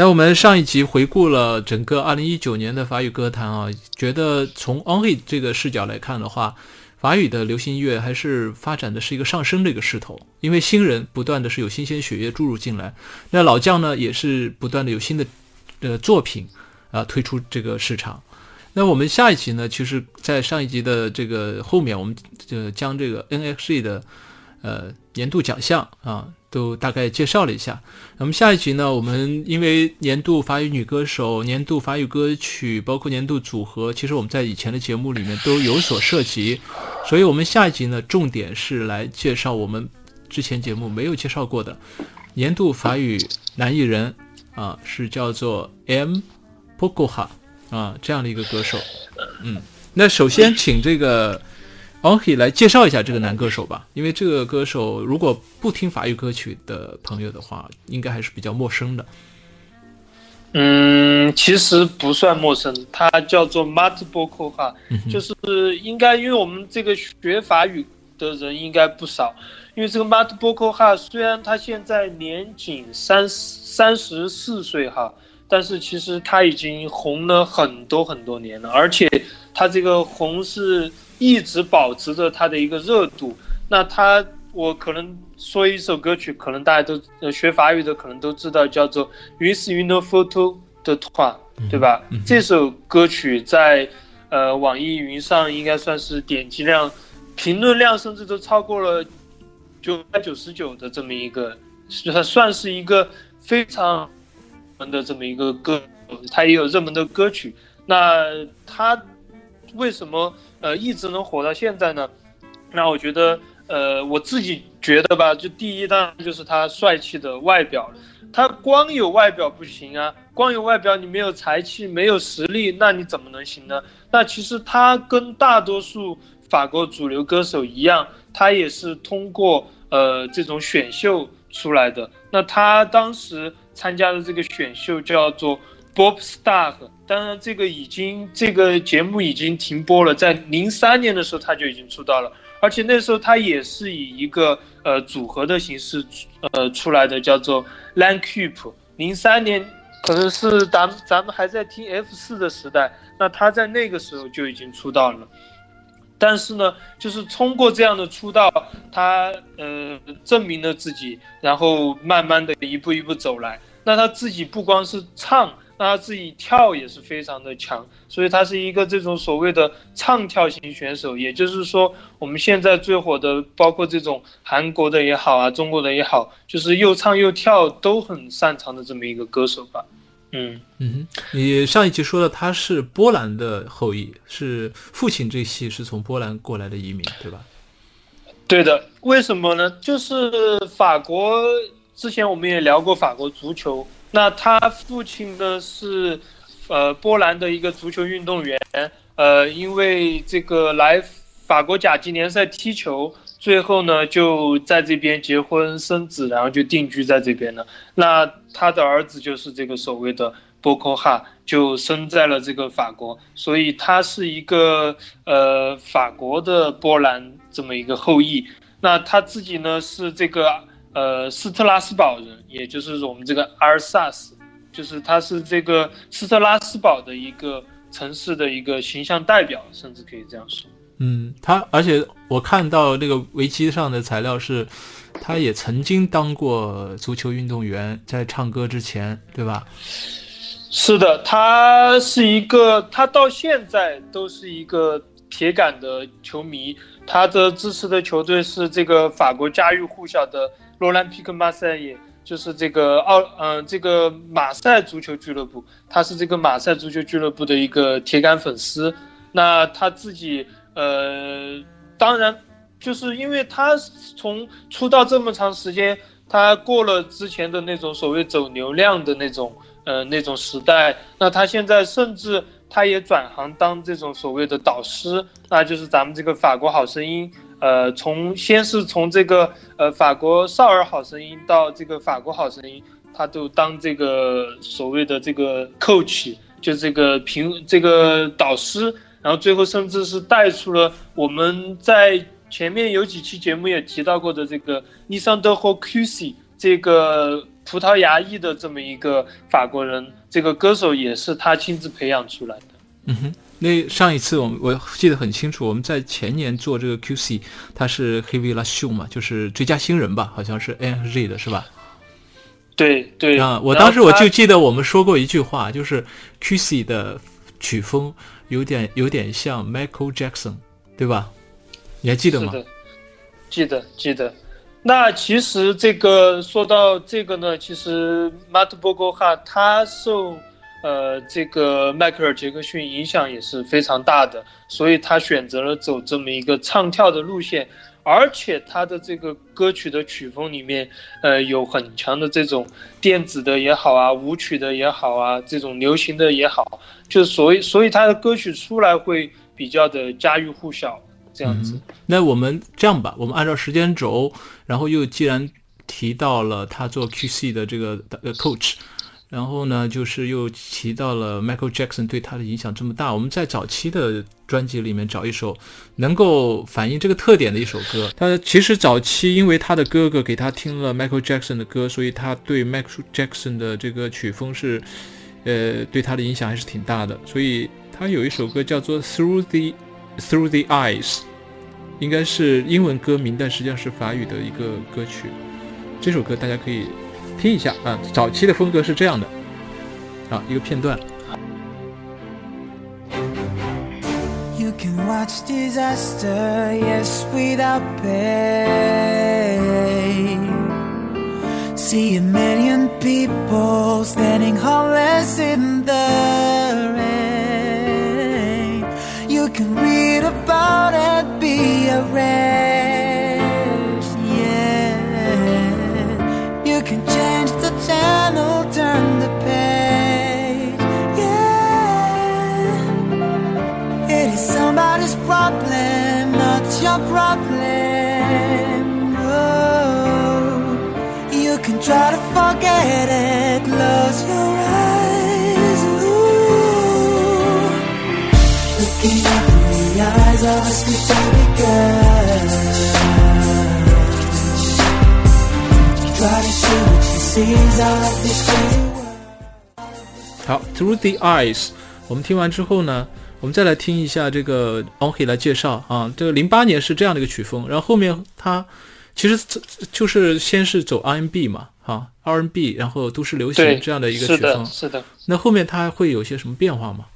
那我们上一集回顾了整个二零一九年的法语歌坛啊，觉得从 Henri 这个视角来看的话，法语的流行音乐还是发展的是一个上升的一个势头，因为新人不断的是有新鲜血液注入进来，那老将呢也是不断的有新的呃作品啊推出这个市场。那我们下一集呢，其实，在上一集的这个后面，我们就将这个 NXE 的呃年度奖项啊。都大概介绍了一下。那么下一集呢？我们因为年度法语女歌手、年度法语歌曲，包括年度组合，其实我们在以前的节目里面都有所涉及，所以我们下一集呢，重点是来介绍我们之前节目没有介绍过的年度法语男艺人啊，是叫做 M. Pokoha 啊这样的一个歌手。嗯，那首先请这个。哦，可以来介绍一下这个男歌手吧，因为这个歌手如果不听法语歌曲的朋友的话，应该还是比较陌生的。嗯，其实不算陌生，他叫做 Mat Boko 哈，就是应该因为我们这个学法语的人应该不少，因为这个 Mat Boko 哈虽然他现在年仅三三十四岁哈，但是其实他已经红了很多很多年了，而且他这个红是。一直保持着它的一个热度。那它，我可能说一首歌曲，可能大家都呃学法语的可能都知道，叫做《With You No Photo》的话，对吧？这首歌曲在呃网易云上应该算是点击量、评论量，甚至都超过了九百九十九的这么一个，算算是一个非常门的这么一个歌。它也有热门的歌曲。那他为什么？呃，一直能火到现在呢，那我觉得，呃，我自己觉得吧，就第一当然就是他帅气的外表，他光有外表不行啊，光有外表你没有才气，没有实力，那你怎么能行呢？那其实他跟大多数法国主流歌手一样，他也是通过呃这种选秀出来的。那他当时参加的这个选秀叫做。Bob Star，当然这个已经这个节目已经停播了，在零三年的时候他就已经出道了，而且那时候他也是以一个呃组合的形式呃出来的，叫做 Lan Cube。零三年可能是咱咱们还在听 F 四的时代，那他在那个时候就已经出道了。但是呢，就是通过这样的出道，他呃证明了自己，然后慢慢的一步一步走来。那他自己不光是唱。那他自己跳也是非常的强，所以他是一个这种所谓的唱跳型选手。也就是说，我们现在最火的，包括这种韩国的也好啊，中国的也好，就是又唱又跳都很擅长的这么一个歌手吧。嗯嗯，你上一集说的他是波兰的后裔，是父亲这系是从波兰过来的移民，对吧？对的。为什么呢？就是法国之前我们也聊过法国足球。那他父亲呢是，呃，波兰的一个足球运动员，呃，因为这个来法国甲级联赛踢球，最后呢就在这边结婚生子，然后就定居在这边了。那他的儿子就是这个所谓的波科哈，就生在了这个法国，所以他是一个呃法国的波兰这么一个后裔。那他自己呢是这个。呃，斯特拉斯堡人，也就是我们这个阿尔萨斯，就是他是这个斯特拉斯堡的一个城市的一个形象代表，甚至可以这样说。嗯，他而且我看到那个维基上的材料是，他也曾经当过足球运动员，在唱歌之前，对吧？是的，他是一个，他到现在都是一个铁杆的球迷，他的支持的球队是这个法国家喻户晓的。罗兰皮克马赛也就是这个奥嗯这个马赛足球俱乐部，他是这个马赛足球俱乐部的一个铁杆粉丝。那他自己呃，当然就是因为他从出道这么长时间，他过了之前的那种所谓走流量的那种呃那种时代，那他现在甚至他也转行当这种所谓的导师，那就是咱们这个法国好声音。呃，从先是从这个呃法国少儿好声音到这个法国好声音，他都当这个所谓的这个 coach，就这个评这个导师，然后最后甚至是带出了我们在前面有几期节目也提到过的这个 Nissan de h o Cusi 这个葡萄牙裔的这么一个法国人，这个歌手也是他亲自培养出来的。嗯哼，那上一次我我记得很清楚，我们在前年做这个 QC，他是黑维拉秀嘛，就是最佳新人吧，好像是 NG 的是吧？对对啊，我当时我就记得我们说过一句话，就是 QC 的曲风有点有点像 Michael Jackson，对吧？你还记得吗？记得记得。那其实这个说到这个呢，其实马特波哥哈他受呃这个迈克尔杰克逊影响也是非常大的，所以他选择了走这么一个唱跳的路线，而且他的这个歌曲的曲风里面，呃有很强的这种电子的也好啊，舞曲的也好啊，这种流行的也好，就所以所以他的歌曲出来会比较的家喻户晓。这样子，那我们这样吧，我们按照时间轴，然后又既然提到了他做 QC 的这个呃 coach，然后呢，就是又提到了 Michael Jackson 对他的影响这么大，我们在早期的专辑里面找一首能够反映这个特点的一首歌。他其实早期因为他的哥哥给他听了 Michael Jackson 的歌，所以他对 Michael Jackson 的这个曲风是，呃，对他的影响还是挺大的。所以他有一首歌叫做 Through the Through the Eyes。应该是英文歌名，但实际上是法语的一个歌曲。这首歌大家可以听一下啊，早期的风格是这样的啊，一个片段。You can watch disaster, yes, without pay. See a million people standing homeless in the rain. You can read about it. a rest, not your problem. Oh, you can try to forget it, close your eyes. Ooh. Looking up in the eyes of a sleeping 好，Through the Eyes，我们听完之后呢， 我们再来听一下这个 Onhe 来介绍啊。这个零八年是这样的一个曲风，然后后面他其实就是先是走 R&B 嘛，哈，R&B，然后都市流行这样的一个曲风，是的。那后面他会有些什么变化吗？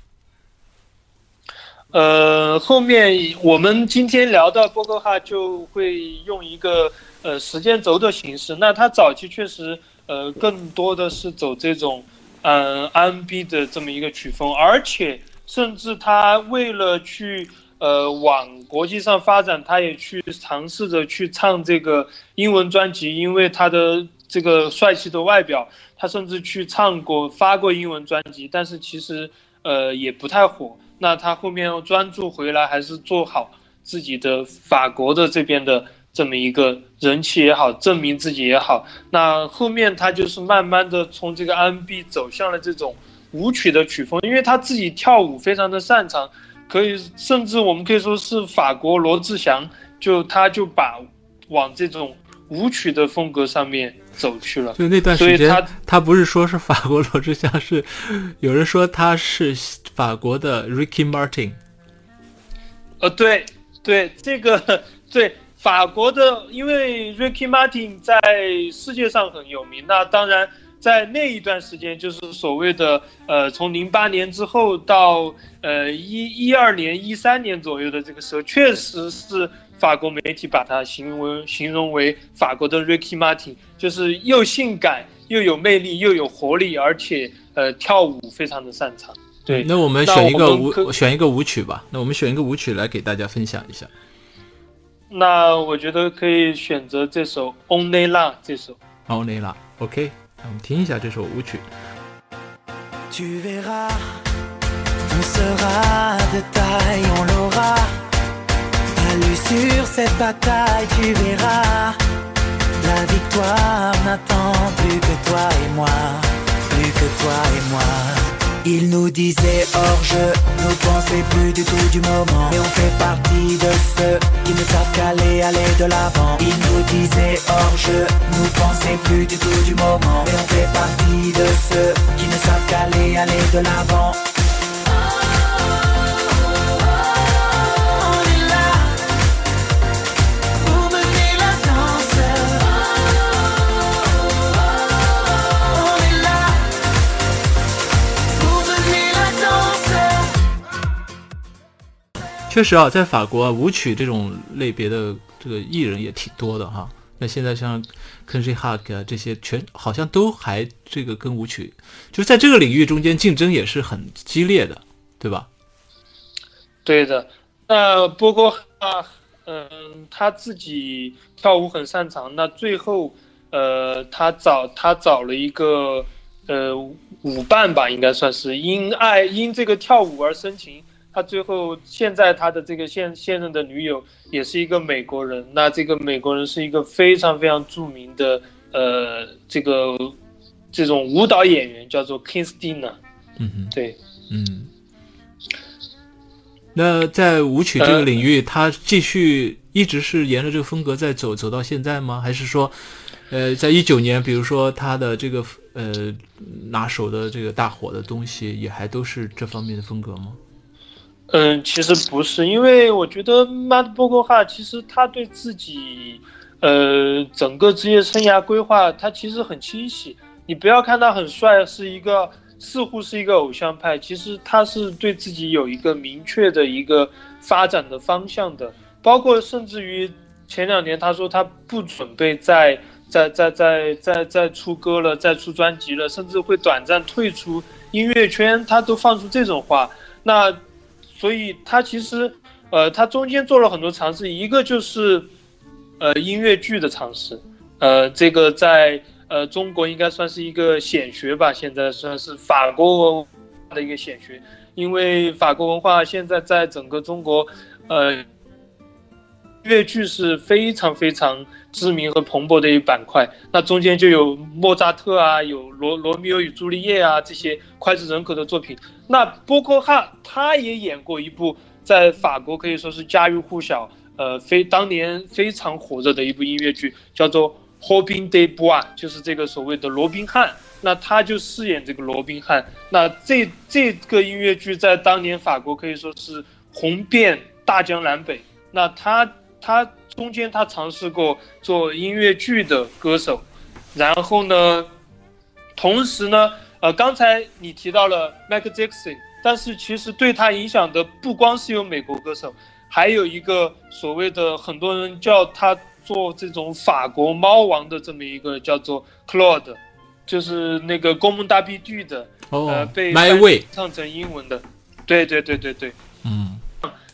呃，后面我们今天聊到波哥哈，就会用一个呃时间轴的形式。那他早期确实呃更多的是走这种嗯 R&B 的这么一个曲风，而且甚至他为了去呃往国际上发展，他也去尝试着去唱这个英文专辑，因为他的这个帅气的外表，他甚至去唱过发过英文专辑，但是其实呃也不太火。那他后面要专注回来，还是做好自己的法国的这边的这么一个人气也好，证明自己也好。那后面他就是慢慢的从这个 R&B 走向了这种舞曲的曲风，因为他自己跳舞非常的擅长，可以甚至我们可以说是法国罗志祥，就他就把往这种舞曲的风格上面。走去了，就那段时间，他他不是说是法国罗志祥，是有人说他是法国的 Ricky Martin。呃，对对，这个对法国的，因为 Ricky Martin 在世界上很有名。那当然，在那一段时间，就是所谓的呃，从零八年之后到呃一一二年、一三年左右的这个时候，确实是。法国媒体把它形容形容为法国的 Ricky Martin，就是又性感又有魅力又有活力，而且呃跳舞非常的擅长。对，那我们选一个舞选一个舞曲吧。那我们选一个舞曲来给大家分享一下。那我觉得可以选择这首《Only Love》这首。Only 那我们听一下这首舞曲。Il nous disait hors jeu, nous pensait plus du tout du moment. Mais on fait partie de ceux qui ne savent qu'aller, aller de l'avant. Il nous disait hors jeu, nous pensait plus du tout du moment. Mais on fait partie de ceux qui ne savent qu'aller, aller de l'avant. 确实啊，在法国啊，舞曲这种类别的这个艺人也挺多的哈。那现在像 k e n j i Hak 啊这些，全好像都还这个跟舞曲，就在这个领域中间竞争也是很激烈的，对吧？对的，那波哥啊，嗯，他自己跳舞很擅长，那最后，呃，他找他找了一个呃舞伴吧，应该算是因爱因这个跳舞而生情。他最后现在他的这个现现任的女友也是一个美国人，那这个美国人是一个非常非常著名的呃这个这种舞蹈演员，叫做 Kingstina。嗯哼，对，嗯。那在舞曲这个领域，他继续一直是沿着这个风格在走，走到现在吗？还是说，呃，在一九年，比如说他的这个呃拿手的这个大火的东西，也还都是这方面的风格吗？嗯，其实不是，因为我觉得 Mad b o g o 哈其实他对自己，呃，整个职业生涯规划他其实很清晰。你不要看他很帅，是一个似乎是一个偶像派，其实他是对自己有一个明确的一个发展的方向的。包括甚至于前两年他说他不准备再再再再再再出歌了，再出专辑了，甚至会短暂退出音乐圈，他都放出这种话。那所以他其实，呃，他中间做了很多尝试，一个就是，呃，音乐剧的尝试，呃，这个在呃中国应该算是一个显学吧，现在算是法国文化的一个显学，因为法国文化现在在整个中国，呃，音乐剧是非常非常知名和蓬勃的一个板块，那中间就有莫扎特啊，有罗罗密欧与朱丽叶啊这些脍炙人口的作品。那波克哈他也演过一部在法国可以说是家喻户晓，呃，非当年非常火热的一部音乐剧，叫做《Robin des Bois》，就是这个所谓的罗宾汉。那他就饰演这个罗宾汉。那这这个音乐剧在当年法国可以说是红遍大江南北。那他他中间他尝试过做音乐剧的歌手，然后呢，同时呢。呃，刚才你提到了 Michael Jackson，但是其实对他影响的不光是有美国歌手，还有一个所谓的很多人叫他做这种法国猫王的这么一个叫做 Claude，就是那个宫本大悲剧的，哦、呃，被唱成英文的，对对对对对，嗯。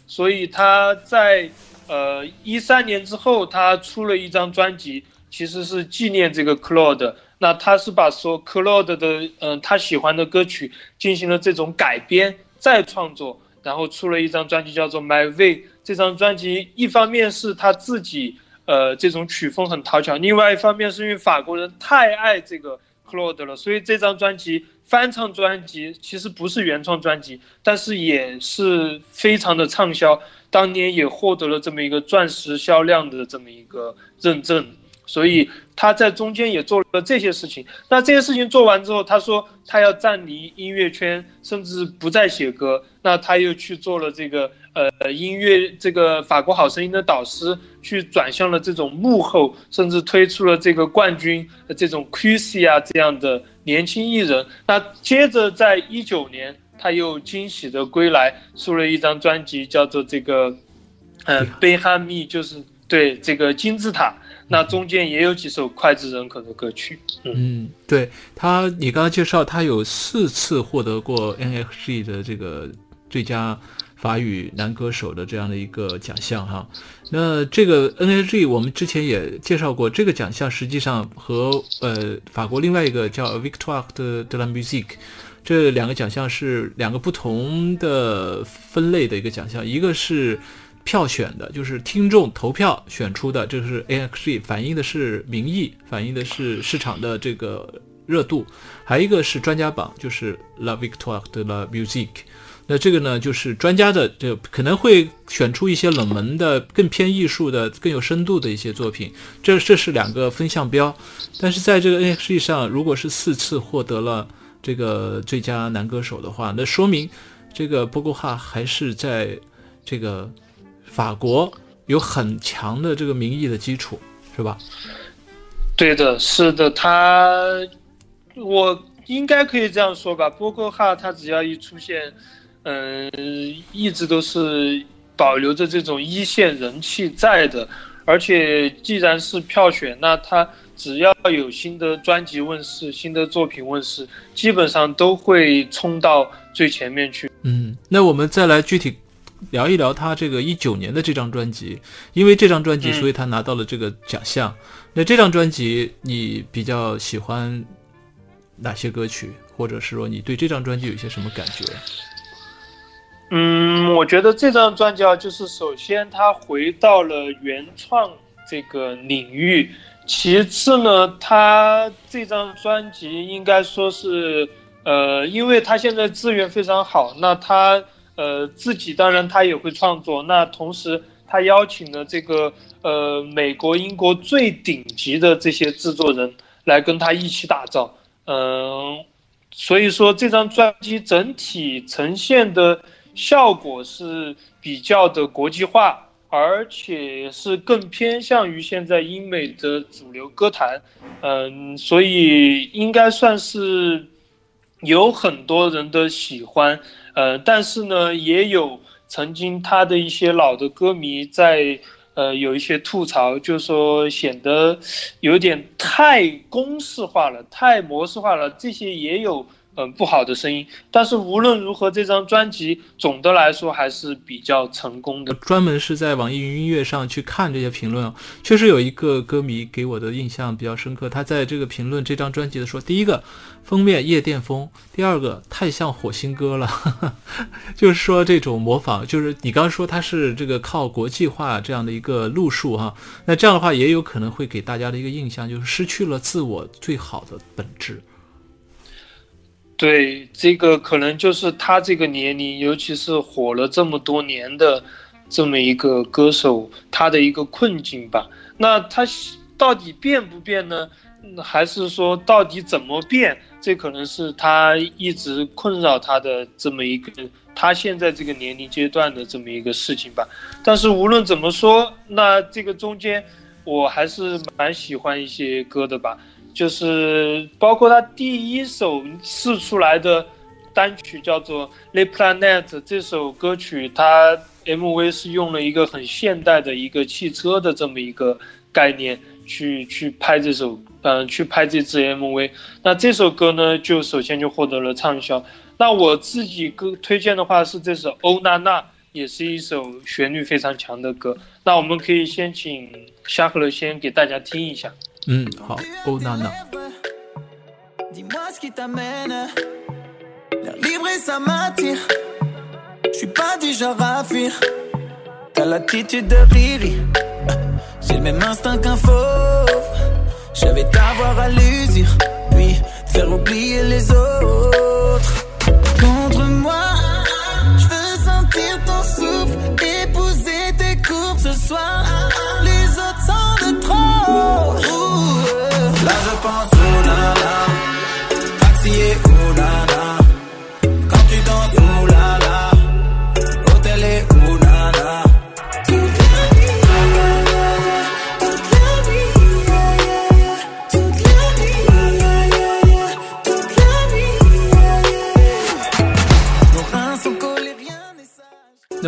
所以他在呃一三年之后，他出了一张专辑，其实是纪念这个 Claude。那他是把说 Claude 的嗯、他喜欢的歌曲进行了这种改编再创作，然后出了一张专辑叫做 My Way。这张专辑一方面是他自己呃这种曲风很讨巧，另外一方面是因为法国人太爱这个 Claude 了，所以这张专辑翻唱专辑其实不是原创专辑，但是也是非常的畅销，当年也获得了这么一个钻石销量的这么一个认证。所以他在中间也做了这些事情。那这些事情做完之后，他说他要暂离音乐圈，甚至不再写歌。那他又去做了这个呃音乐这个法国好声音的导师，去转向了这种幕后，甚至推出了这个冠军这种 Quincy 啊这样的年轻艺人。那接着在一九年，他又惊喜的归来，出了一张专辑，叫做这个呃贝哈密，就是对这个金字塔。那中间也有几首脍炙人口的歌曲。嗯，对他，你刚刚介绍他有四次获得过 NFG 的这个最佳法语男歌手的这样的一个奖项哈。那这个 NFG 我们之前也介绍过，这个奖项实际上和呃法国另外一个叫 Victoire de de la Musique 这两个奖项是两个不同的分类的一个奖项，一个是。票选的就是听众投票选出的，这是 AXG 反映的是民意，反映的是市场的这个热度，还有一个是专家榜，就是 La Victoire de la Musique。那这个呢，就是专家的，这可能会选出一些冷门的、更偏艺术的、更有深度的一些作品。这这是两个分项标。但是在这个 NXT 上，如果是四次获得了这个最佳男歌手的话，那说明这个波哥哈还是在这个法国有很强的这个民意的基础，是吧？对的，是的，他我应该可以这样说吧。波哥哈他只要一出现。嗯，一直都是保留着这种一线人气在的，而且既然是票选，那他只要有新的专辑问世、新的作品问世，基本上都会冲到最前面去。嗯，那我们再来具体聊一聊他这个一九年的这张专辑，因为这张专辑，所以他拿到了这个奖项。那这张专辑你比较喜欢哪些歌曲，或者是说你对这张专辑有一些什么感觉？嗯，我觉得这张专辑啊，就是首先他回到了原创这个领域，其次呢，他这张专辑应该说是，呃，因为他现在资源非常好，那他呃自己当然他也会创作，那同时他邀请了这个呃美国、英国最顶级的这些制作人来跟他一起打造，嗯，所以说这张专辑整体呈现的。效果是比较的国际化，而且是更偏向于现在英美的主流歌坛，嗯，所以应该算是有很多人的喜欢，呃，但是呢，也有曾经他的一些老的歌迷在，呃，有一些吐槽，就说显得有点太公式化了，太模式化了，这些也有。嗯，不好的声音，但是无论如何，这张专辑总的来说还是比较成功的。专门是在网易云音乐上去看这些评论，确实有一个歌迷给我的印象比较深刻。他在这个评论这张专辑的说，第一个封面夜店风，第二个太像火星哥了，就是说这种模仿，就是你刚刚说他是这个靠国际化这样的一个路数哈，那这样的话也有可能会给大家的一个印象就是失去了自我最好的本质。对，这个可能就是他这个年龄，尤其是火了这么多年的这么一个歌手，他的一个困境吧。那他到底变不变呢？还是说到底怎么变？这可能是他一直困扰他的这么一个他现在这个年龄阶段的这么一个事情吧。但是无论怎么说，那这个中间我还是蛮喜欢一些歌的吧。就是包括他第一首试出来的单曲叫做《Le Planet》这首歌曲，它 MV 是用了一个很现代的一个汽车的这么一个概念去去拍这首，嗯，去拍这支 MV。那这首歌呢，就首先就获得了畅销。那我自己歌推荐的话是这首《欧娜娜》，也是一首旋律非常强的歌。那我们可以先请夏克勒先给大家听一下。嗯，好，欧娜娜。Dis-moi ce qui t'amène. L'air libre et ça m'attire. Je suis pas du genre à fuir. T'as l'attitude de Riri. J'ai le même instinct qu'un fauve. Je vais t'avoir à l'usure. Puis faire oublier les autres.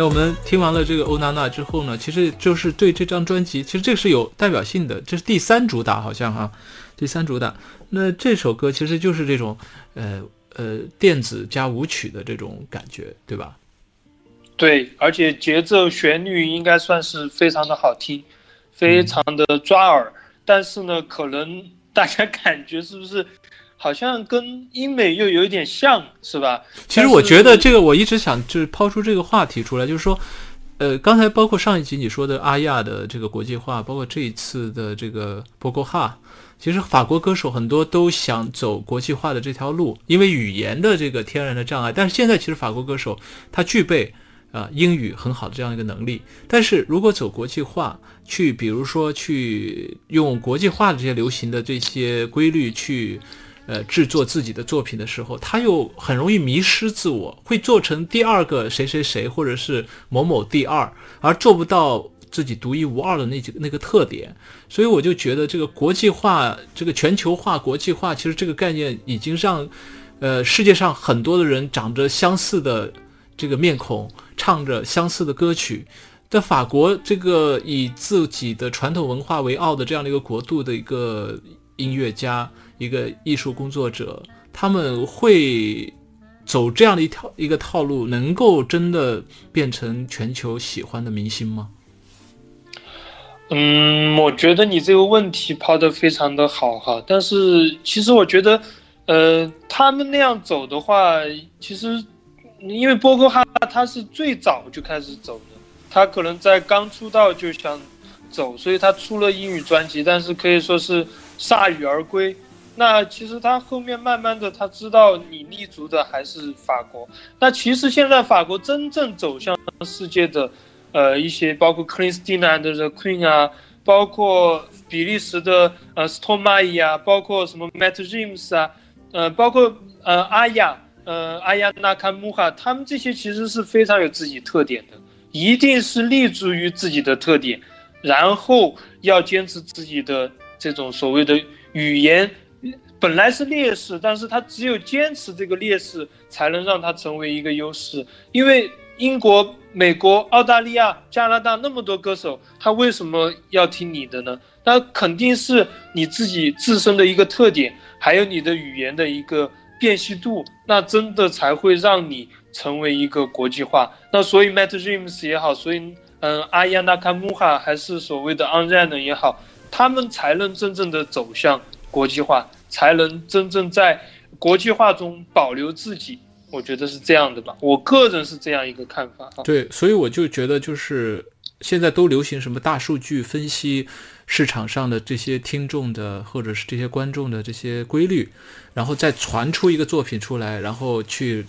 我们听完了这个欧娜娜之后呢，其实就是对这张专辑，其实这个是有代表性的，这是第三主打，好像哈。第三主打，那这首歌其实就是这种，呃呃，电子加舞曲的这种感觉，对吧？对，而且节奏旋律应该算是非常的好听，非常的抓耳。但是呢，可能大家感觉是不是好像跟英美又有一点像，是吧？其实我觉得这个，我一直想就是抛出这个话题出来，就是说，呃，刚才包括上一集你说的阿亚的这个国际化，包括这一次的这个波哥哈。其实法国歌手很多都想走国际化的这条路，因为语言的这个天然的障碍。但是现在其实法国歌手他具备啊英语很好的这样一个能力。但是如果走国际化，去比如说去用国际化的这些流行的这些规律去呃制作自己的作品的时候，他又很容易迷失自我，会做成第二个谁谁谁或者是某某第二，而做不到。自己独一无二的那几个那个特点，所以我就觉得这个国际化、这个全球化、国际化，其实这个概念已经让，呃，世界上很多的人长着相似的这个面孔，唱着相似的歌曲。在法国这个以自己的传统文化为傲的这样的一个国度的一个音乐家、一个艺术工作者，他们会走这样的一条一个套路，能够真的变成全球喜欢的明星吗？嗯，我觉得你这个问题抛的非常的好哈，但是其实我觉得，呃，他们那样走的话，其实因为波哥哈他是最早就开始走的，他可能在刚出道就想走，所以他出了英语专辑，但是可以说是铩羽而归。那其实他后面慢慢的他知道你立足的还是法国，那其实现在法国真正走向世界的。呃，一些包括 Christina and the Queen 啊，包括比利时的呃 Stromae 啊，包括什么 Matt James 啊，呃，包括呃阿雅，呃阿雅纳卡穆哈，他们这些其实是非常有自己特点的，一定是立足于自己的特点，然后要坚持自己的这种所谓的语言，本来是劣势，但是他只有坚持这个劣势，才能让他成为一个优势，因为。英国、美国、澳大利亚、加拿大那么多歌手，他为什么要听你的呢？那肯定是你自己自身的一个特点，还有你的语言的一个辨析度，那真的才会让你成为一个国际化。那所以 Matt James 也好，所以嗯，阿亚纳卡穆哈还是所谓的 o n r a n 也好，他们才能真正的走向国际化，才能真正在国际化中保留自己。我觉得是这样的吧，我个人是这样一个看法。对，所以我就觉得，就是现在都流行什么大数据分析市场上的这些听众的，或者是这些观众的这些规律，然后再传出一个作品出来，然后去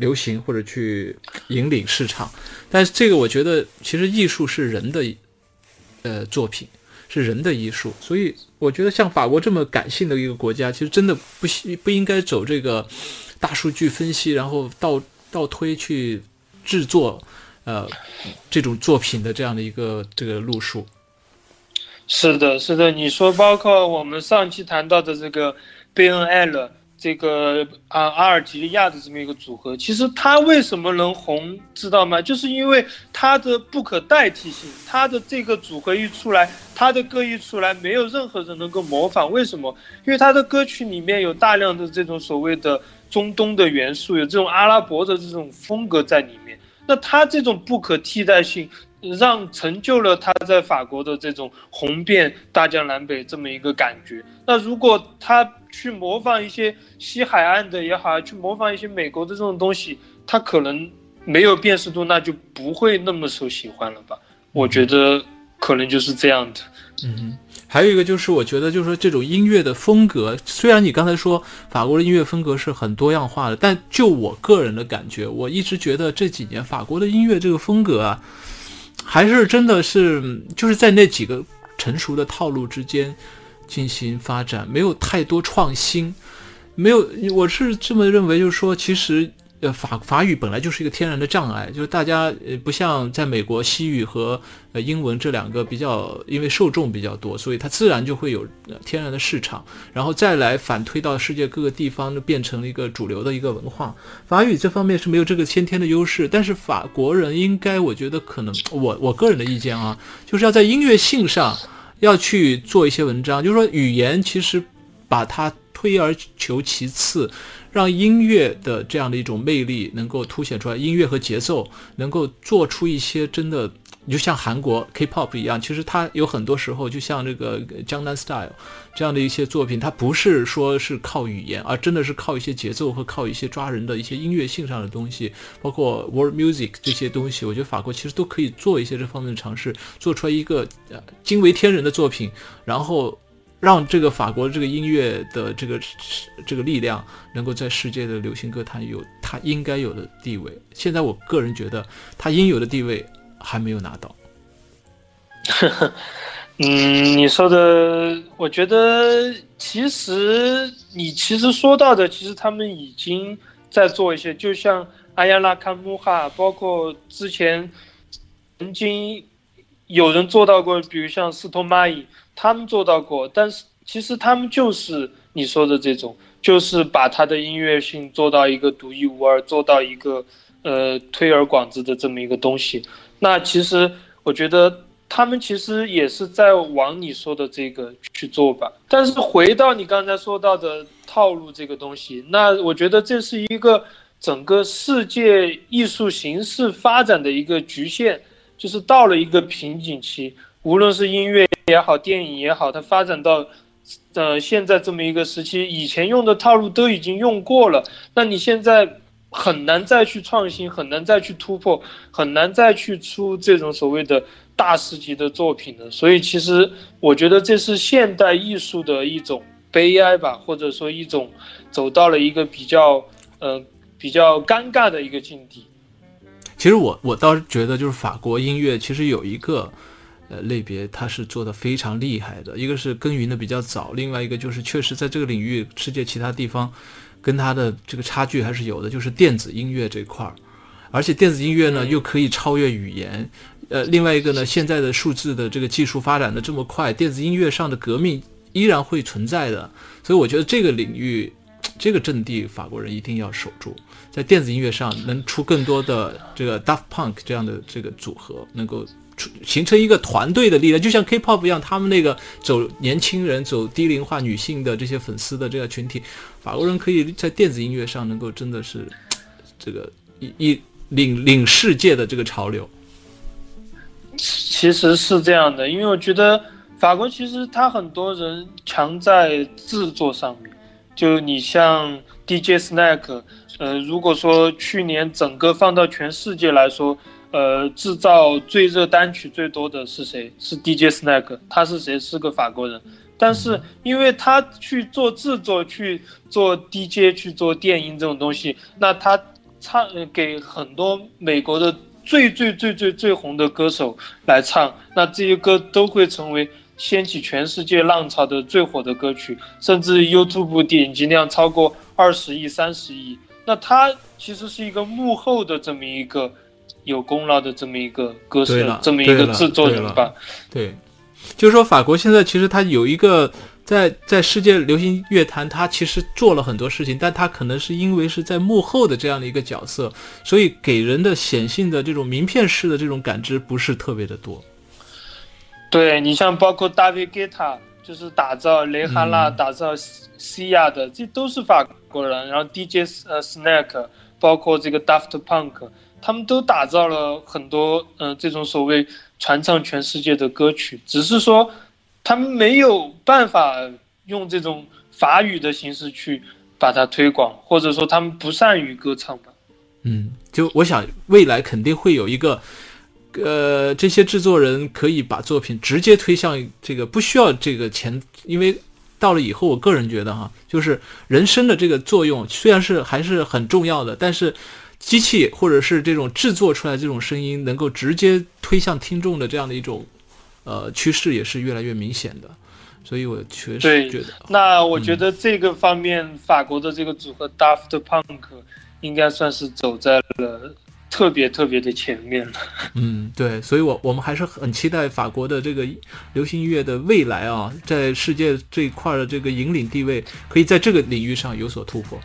流行或者去引领市场。但是这个我觉得，其实艺术是人的，呃，作品是人的艺术，所以我觉得像法国这么感性的一个国家，其实真的不不应该走这个。大数据分析，然后倒倒推去制作，呃，这种作品的这样的一个这个路数。是的，是的，你说包括我们上期谈到的这个 B N L。这个啊，阿尔及利亚的这么一个组合，其实他为什么能红，知道吗？就是因为他的不可代替性，他的这个组合一出来，他的歌一出来，没有任何人能够模仿。为什么？因为他的歌曲里面有大量的这种所谓的中东的元素，有这种阿拉伯的这种风格在里面。那他这种不可替代性。让成就了他在法国的这种红遍大江南北这么一个感觉。那如果他去模仿一些西海岸的也好，去模仿一些美国的这种东西，他可能没有辨识度，那就不会那么受喜欢了吧？我觉得可能就是这样的。嗯，还有一个就是，我觉得就是说这种音乐的风格，虽然你刚才说法国的音乐风格是很多样化的，但就我个人的感觉，我一直觉得这几年法国的音乐这个风格啊。还是真的是就是在那几个成熟的套路之间进行发展，没有太多创新，没有，我是这么认为，就是说，其实。呃，法法语本来就是一个天然的障碍，就是大家呃不像在美国西语和呃英文这两个比较，因为受众比较多，所以它自然就会有天然的市场，然后再来反推到世界各个地方，就变成了一个主流的一个文化。法语这方面是没有这个先天的优势，但是法国人应该，我觉得可能我我个人的意见啊，就是要在音乐性上要去做一些文章，就是说语言其实把它推而求其次。让音乐的这样的一种魅力能够凸显出来，音乐和节奏能够做出一些真的，你就像韩国 K-pop 一样，其实它有很多时候就像这个江南 Style 这样的一些作品，它不是说是靠语言，而真的是靠一些节奏和靠一些抓人的一些音乐性上的东西，包括 World Music 这些东西，我觉得法国其实都可以做一些这方面的尝试，做出来一个呃惊为天人的作品，然后。让这个法国这个音乐的这个这个力量能够在世界的流行歌坛有它应该有的地位。现在我个人觉得，它应有的地位还没有拿到。嗯，你说的，我觉得其实你其实说到的，其实他们已经在做一些，就像阿亚拉卡穆哈，包括之前曾经有人做到过，比如像斯托马伊，他们做到过，但是其实他们就是你说的这种，就是把他的音乐性做到一个独一无二，做到一个呃推而广之的这么一个东西。那其实我觉得。他们其实也是在往你说的这个去做吧，但是回到你刚才说到的套路这个东西，那我觉得这是一个整个世界艺术形式发展的一个局限，就是到了一个瓶颈期，无论是音乐也好，电影也好，它发展到呃现在这么一个时期，以前用的套路都已经用过了，那你现在很难再去创新，很难再去突破，很难再去出这种所谓的。大师级的作品的，所以其实我觉得这是现代艺术的一种悲哀吧，或者说一种走到了一个比较呃比较尴尬的一个境地。其实我我倒是觉得，就是法国音乐其实有一个呃类别，它是做的非常厉害的，一个是耕耘的比较早，另外一个就是确实在这个领域，世界其他地方跟它的这个差距还是有的，就是电子音乐这块儿，而且电子音乐呢又可以超越语言。呃，另外一个呢，现在的数字的这个技术发展的这么快，电子音乐上的革命依然会存在的，所以我觉得这个领域，这个阵地法国人一定要守住，在电子音乐上能出更多的这个 Daft Punk 这样的这个组合，能够形成一个团队的力量，就像 K-pop 一样，他们那个走年轻人、走低龄化女性的这些粉丝的这个群体，法国人可以在电子音乐上能够真的是这个一一领领世界的这个潮流。其实是这样的，因为我觉得法国其实他很多人强在制作上面，就你像 DJ Snake，呃，如果说去年整个放到全世界来说，呃，制造最热单曲最多的是谁？是 DJ Snake，他是谁？是个法国人，但是因为他去做制作，去做 DJ，去做电音这种东西，那他唱给很多美国的。最最最最最红的歌手来唱，那这些歌都会成为掀起全世界浪潮的最火的歌曲，甚至 YouTube 点击量超过二十亿、三十亿。那他其实是一个幕后的这么一个有功劳的这么一个歌手，这么一个制作人吧？对，就是说法国现在其实他有一个。在在世界流行乐坛，他其实做了很多事情，但他可能是因为是在幕后的这样的一个角色，所以给人的显性的这种名片式的这种感知不是特别的多。对你像包括大卫·吉他，就是打造雷哈娜、打造西亚的，这都是法国人。然后 DJ 呃 Snack，包括这个 Daft Punk，他们都打造了很多嗯这种所谓传唱全世界的歌曲，只是说。他们没有办法用这种法语的形式去把它推广，或者说他们不善于歌唱吧。嗯，就我想未来肯定会有一个，呃，这些制作人可以把作品直接推向这个不需要这个钱，因为到了以后，我个人觉得哈，就是人声的这个作用虽然是还是很重要的，但是机器或者是这种制作出来这种声音能够直接推向听众的这样的一种。呃，趋势也是越来越明显的，所以我确实觉得。那我觉得这个方面，法国的这个组合 Daft Punk 应该算是走在了特别特别的前面了。嗯，对，所以我我们还是很期待法国的这个流行音乐的未来啊，在世界这一块的这个引领地位，可以在这个领域上有所突破。